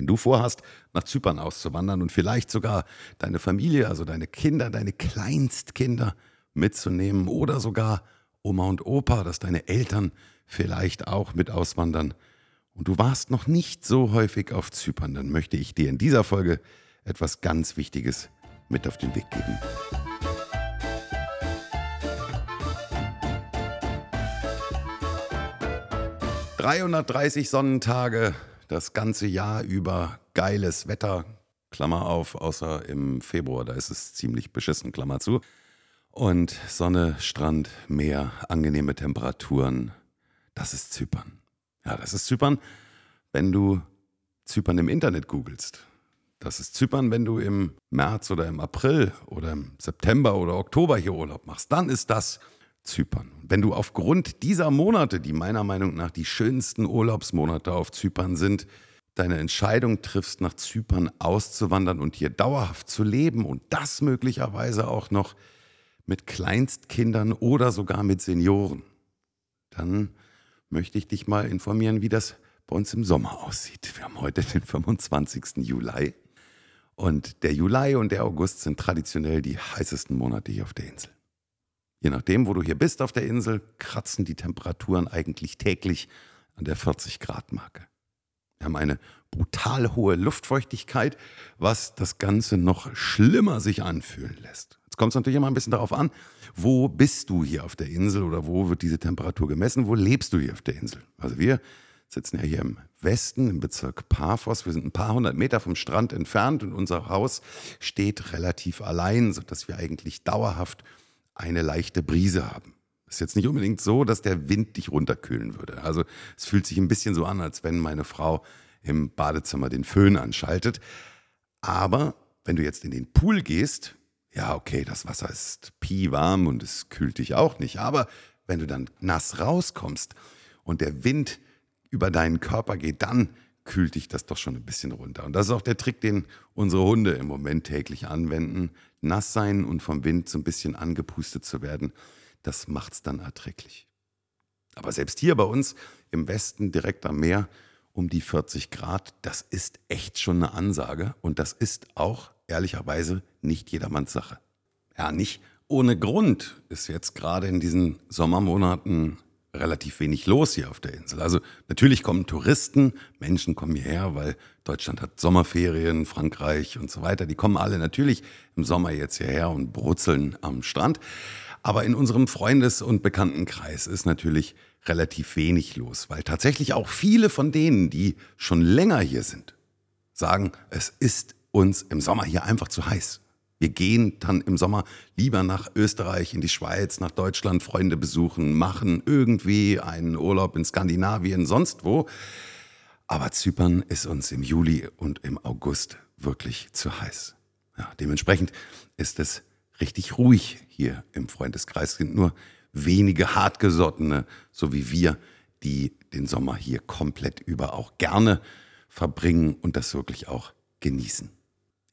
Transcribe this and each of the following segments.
Wenn du vorhast, nach Zypern auszuwandern und vielleicht sogar deine Familie, also deine Kinder, deine Kleinstkinder mitzunehmen oder sogar Oma und Opa, dass deine Eltern vielleicht auch mit auswandern und du warst noch nicht so häufig auf Zypern, dann möchte ich dir in dieser Folge etwas ganz Wichtiges mit auf den Weg geben. 330 Sonnentage, das ganze Jahr über geiles Wetter, Klammer auf, außer im Februar, da ist es ziemlich beschissen, Klammer zu. Und Sonne, Strand, Meer, angenehme Temperaturen, das ist Zypern. Ja, das ist Zypern, wenn du Zypern im Internet googelst. Das ist Zypern, wenn du im März oder im April oder im September oder Oktober hier Urlaub machst. Dann ist das Zypern. Wenn du aufgrund dieser Monate, die meiner Meinung nach die schönsten Urlaubsmonate auf Zypern sind, deine Entscheidung triffst, nach Zypern auszuwandern und hier dauerhaft zu leben und das möglicherweise auch noch mit Kleinstkindern oder sogar mit Senioren, dann möchte ich dich mal informieren, wie das bei uns im Sommer aussieht. Wir haben heute den 25. Juli und der Juli und der August sind traditionell die heißesten Monate hier auf der Insel. Je nachdem, wo du hier bist auf der Insel, kratzen die Temperaturen eigentlich täglich an der 40 Grad Marke. Wir haben eine brutal hohe Luftfeuchtigkeit, was das Ganze noch schlimmer sich anfühlen lässt. Jetzt kommt es natürlich immer ein bisschen darauf an, wo bist du hier auf der Insel oder wo wird diese Temperatur gemessen, wo lebst du hier auf der Insel. Also wir sitzen ja hier im Westen, im Bezirk Paphos. Wir sind ein paar hundert Meter vom Strand entfernt und unser Haus steht relativ allein, sodass wir eigentlich dauerhaft eine leichte Brise haben. Es ist jetzt nicht unbedingt so, dass der Wind dich runterkühlen würde. Also es fühlt sich ein bisschen so an, als wenn meine Frau im Badezimmer den Föhn anschaltet. Aber wenn du jetzt in den Pool gehst, ja, okay, das Wasser ist warm und es kühlt dich auch nicht. Aber wenn du dann nass rauskommst und der Wind über deinen Körper geht, dann kühlt dich das doch schon ein bisschen runter. Und das ist auch der Trick, den unsere Hunde im Moment täglich anwenden. Nass sein und vom Wind so ein bisschen angepustet zu werden, das macht es dann erträglich. Aber selbst hier bei uns im Westen direkt am Meer um die 40 Grad, das ist echt schon eine Ansage und das ist auch ehrlicherweise nicht jedermanns Sache. Ja, nicht ohne Grund ist jetzt gerade in diesen Sommermonaten relativ wenig los hier auf der Insel. Also natürlich kommen Touristen, Menschen kommen hierher, weil Deutschland hat Sommerferien, Frankreich und so weiter. Die kommen alle natürlich im Sommer jetzt hierher und brutzeln am Strand. Aber in unserem Freundes- und Bekanntenkreis ist natürlich relativ wenig los, weil tatsächlich auch viele von denen, die schon länger hier sind, sagen, es ist uns im Sommer hier einfach zu heiß. Wir gehen dann im Sommer lieber nach Österreich, in die Schweiz, nach Deutschland, Freunde besuchen, machen irgendwie einen Urlaub in Skandinavien, sonst wo. Aber Zypern ist uns im Juli und im August wirklich zu heiß. Ja, dementsprechend ist es richtig ruhig hier im Freundeskreis. Es sind nur wenige hartgesottene, so wie wir, die den Sommer hier komplett über auch gerne verbringen und das wirklich auch genießen.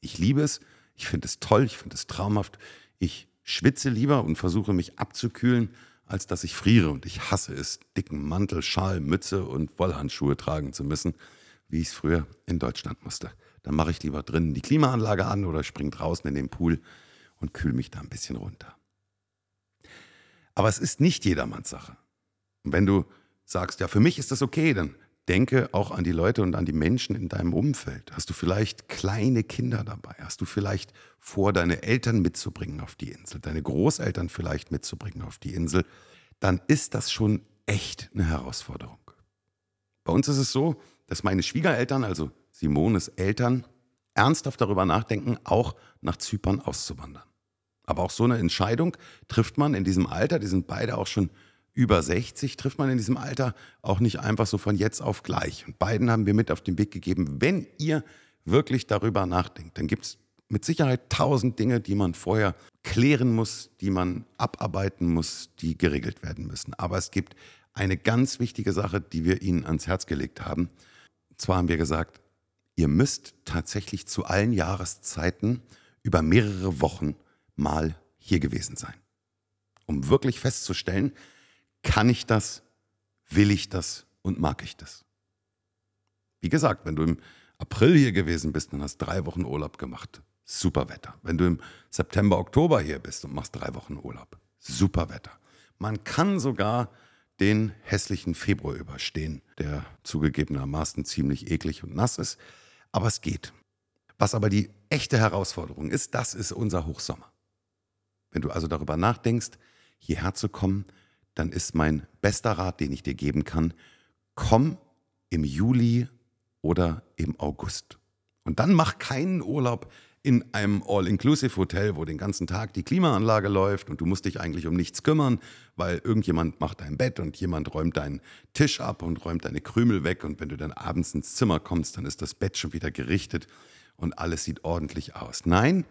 Ich liebe es, ich finde es toll, ich finde es traumhaft. Ich schwitze lieber und versuche mich abzukühlen, als dass ich friere. Und ich hasse es, dicken Mantel, Schal, Mütze und Wollhandschuhe tragen zu müssen, wie ich es früher in Deutschland musste. Dann mache ich lieber drinnen die Klimaanlage an oder springe draußen in den Pool und kühle mich da ein bisschen runter. Aber es ist nicht jedermanns Sache. Und wenn du sagst, ja, für mich ist das okay, dann denke auch an die Leute und an die Menschen in deinem Umfeld. Hast du vielleicht kleine Kinder dabei? Hast du vielleicht vor, deine Eltern mitzubringen auf die Insel, deine Großeltern vielleicht mitzubringen auf die Insel? Dann ist das schon echt eine Herausforderung. Bei uns ist es so, dass meine Schwiegereltern, also Simones Eltern, ernsthaft darüber nachdenken, auch nach Zypern auszuwandern. Aber auch so eine Entscheidung trifft man in diesem Alter, die sind beide auch schon über 60 trifft man in diesem Alter auch nicht einfach so von jetzt auf gleich. Und beiden haben wir mit auf den Weg gegeben, wenn ihr wirklich darüber nachdenkt, dann gibt es mit Sicherheit tausend Dinge, die man vorher klären muss, die man abarbeiten muss, die geregelt werden müssen. Aber es gibt eine ganz wichtige Sache, die wir Ihnen ans Herz gelegt haben. Und zwar haben wir gesagt, ihr müsst tatsächlich zu allen Jahreszeiten über mehrere Wochen mal hier gewesen sein, um wirklich festzustellen, kann ich das? Will ich das? Und mag ich das? Wie gesagt, wenn du im April hier gewesen bist und hast drei Wochen Urlaub gemacht, super Wetter. Wenn du im September, Oktober hier bist und machst drei Wochen Urlaub, super Wetter. Man kann sogar den hässlichen Februar überstehen, der zugegebenermaßen ziemlich eklig und nass ist, aber es geht. Was aber die echte Herausforderung ist, das ist unser Hochsommer. Wenn du also darüber nachdenkst, hierher zu kommen, dann ist mein bester Rat, den ich dir geben kann, komm im Juli oder im August. Und dann mach keinen Urlaub in einem All-Inclusive-Hotel, wo den ganzen Tag die Klimaanlage läuft und du musst dich eigentlich um nichts kümmern, weil irgendjemand macht dein Bett und jemand räumt deinen Tisch ab und räumt deine Krümel weg und wenn du dann abends ins Zimmer kommst, dann ist das Bett schon wieder gerichtet und alles sieht ordentlich aus. Nein,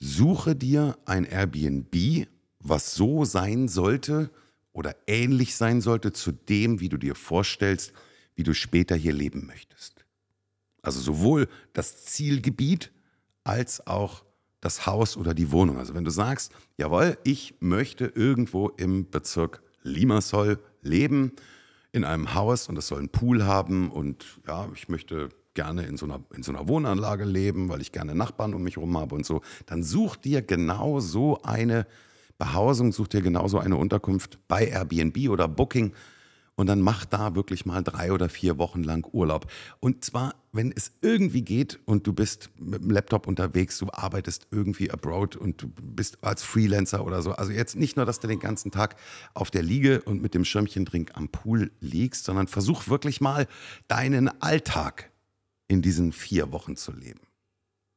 suche dir ein Airbnb, was so sein sollte oder ähnlich sein sollte zu dem, wie du dir vorstellst, wie du später hier leben möchtest. Also sowohl das Zielgebiet als auch das Haus oder die Wohnung. Also wenn du sagst, jawohl, ich möchte irgendwo im Bezirk Limassol leben, in einem Haus und es soll einen Pool haben und ja, ich möchte gerne in so, einer, in so einer Wohnanlage leben, weil ich gerne Nachbarn um mich herum habe und so, dann such dir genau so eine Behausung, such dir genauso eine Unterkunft bei Airbnb oder Booking und dann mach da wirklich mal drei oder vier Wochen lang Urlaub. Und zwar, wenn es irgendwie geht und du bist mit dem Laptop unterwegs, du arbeitest irgendwie abroad und du bist als Freelancer oder so. Also jetzt nicht nur, dass du den ganzen Tag auf der Liege und mit dem Schirmchendrink am Pool liegst, sondern versuch wirklich mal deinen Alltag in diesen vier Wochen zu leben.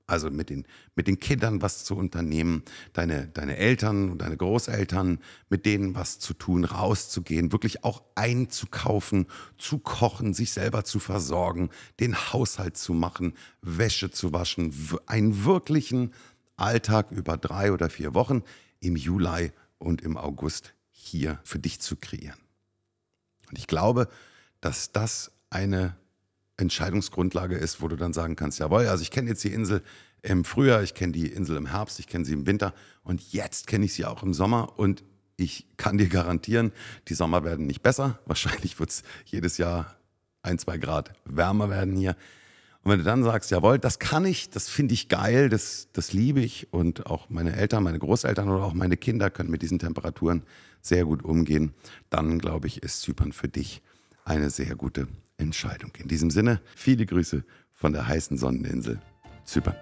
Also mit den, mit den Kindern was zu unternehmen, deine, deine Eltern und deine Großeltern, mit denen was zu tun, rauszugehen, wirklich auch einzukaufen, zu kochen, sich selber zu versorgen, den Haushalt zu machen, Wäsche zu waschen, einen wirklichen Alltag über drei oder vier Wochen im Juli und im August hier für dich zu kreieren. Und ich glaube, dass das eine Entscheidungsgrundlage ist, wo du dann sagen kannst, jawohl, also ich kenne jetzt die Insel im Frühjahr, ich kenne die Insel im Herbst, ich kenne sie im Winter und jetzt kenne ich sie auch im Sommer und ich kann dir garantieren, die Sommer werden nicht besser. Wahrscheinlich wird es jedes Jahr ein, zwei Grad wärmer werden hier. Und wenn du dann sagst, jawohl, das kann ich, das finde ich geil, das, das liebe ich und auch meine Eltern, meine Großeltern oder auch meine Kinder können mit diesen Temperaturen sehr gut umgehen, dann glaube ich, ist Zypern für dich eine sehr gute Entscheidung. In diesem Sinne, viele Grüße von der heißen Sonneninsel Zypern.